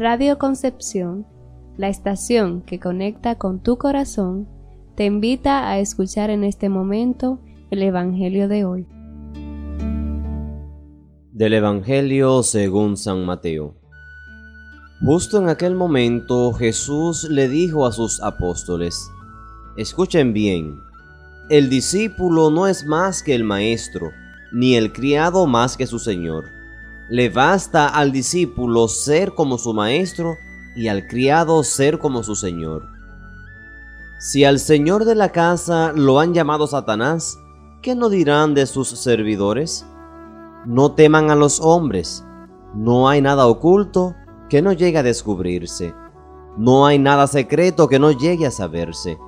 Radio Concepción, la estación que conecta con tu corazón, te invita a escuchar en este momento el Evangelio de hoy. Del Evangelio según San Mateo. Justo en aquel momento Jesús le dijo a sus apóstoles, Escuchen bien, el discípulo no es más que el maestro, ni el criado más que su señor. Le basta al discípulo ser como su maestro y al criado ser como su señor. Si al señor de la casa lo han llamado Satanás, ¿qué no dirán de sus servidores? No teman a los hombres, no hay nada oculto que no llegue a descubrirse, no hay nada secreto que no llegue a saberse.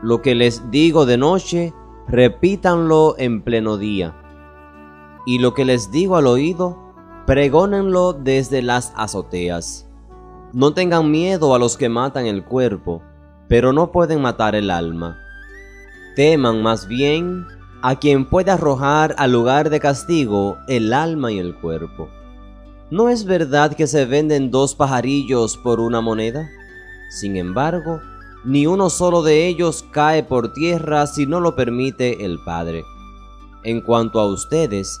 Lo que les digo de noche, repítanlo en pleno día. Y lo que les digo al oído, pregónenlo desde las azoteas. No tengan miedo a los que matan el cuerpo, pero no pueden matar el alma. Teman más bien a quien puede arrojar al lugar de castigo el alma y el cuerpo. ¿No es verdad que se venden dos pajarillos por una moneda? Sin embargo, ni uno solo de ellos cae por tierra si no lo permite el Padre. En cuanto a ustedes,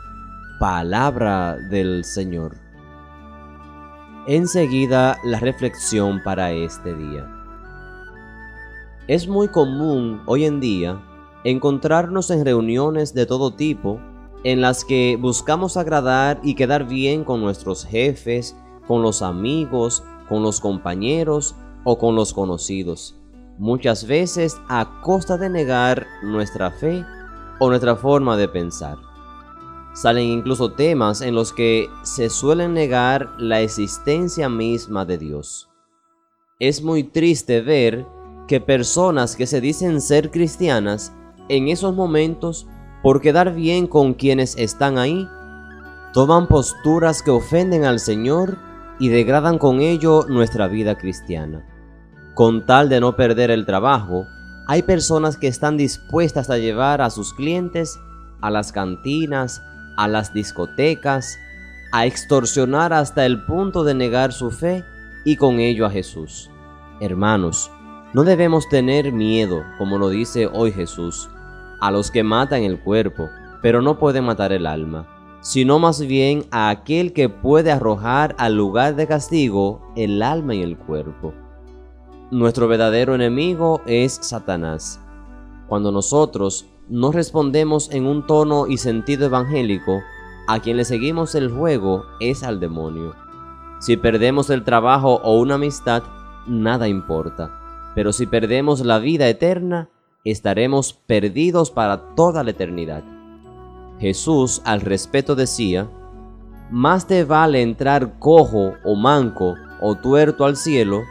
Palabra del Señor. Enseguida la reflexión para este día. Es muy común hoy en día encontrarnos en reuniones de todo tipo en las que buscamos agradar y quedar bien con nuestros jefes, con los amigos, con los compañeros o con los conocidos, muchas veces a costa de negar nuestra fe o nuestra forma de pensar. Salen incluso temas en los que se suelen negar la existencia misma de Dios. Es muy triste ver que personas que se dicen ser cristianas en esos momentos, por quedar bien con quienes están ahí, toman posturas que ofenden al Señor y degradan con ello nuestra vida cristiana. Con tal de no perder el trabajo, hay personas que están dispuestas a llevar a sus clientes a las cantinas, a las discotecas, a extorsionar hasta el punto de negar su fe y con ello a Jesús. Hermanos, no debemos tener miedo, como lo dice hoy Jesús, a los que matan el cuerpo, pero no pueden matar el alma, sino más bien a aquel que puede arrojar al lugar de castigo el alma y el cuerpo. Nuestro verdadero enemigo es Satanás. Cuando nosotros no respondemos en un tono y sentido evangélico, a quien le seguimos el juego es al demonio. Si perdemos el trabajo o una amistad, nada importa. Pero si perdemos la vida eterna, estaremos perdidos para toda la eternidad. Jesús al respeto decía, más te vale entrar cojo o manco o tuerto al cielo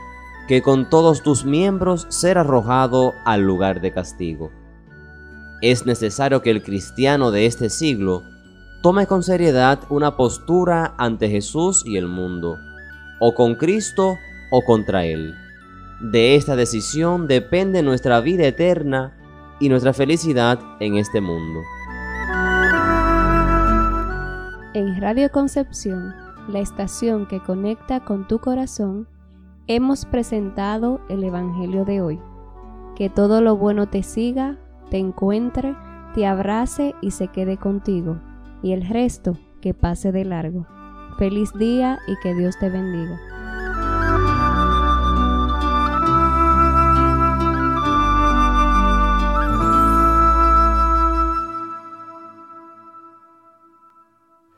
que con todos tus miembros ser arrojado al lugar de castigo. Es necesario que el cristiano de este siglo tome con seriedad una postura ante Jesús y el mundo, o con Cristo o contra Él. De esta decisión depende nuestra vida eterna y nuestra felicidad en este mundo. En Radio Concepción, la estación que conecta con tu corazón, hemos presentado el Evangelio de hoy. Que todo lo bueno te siga, te encuentre, te abrace y se quede contigo, y el resto que pase de largo. Feliz día y que Dios te bendiga.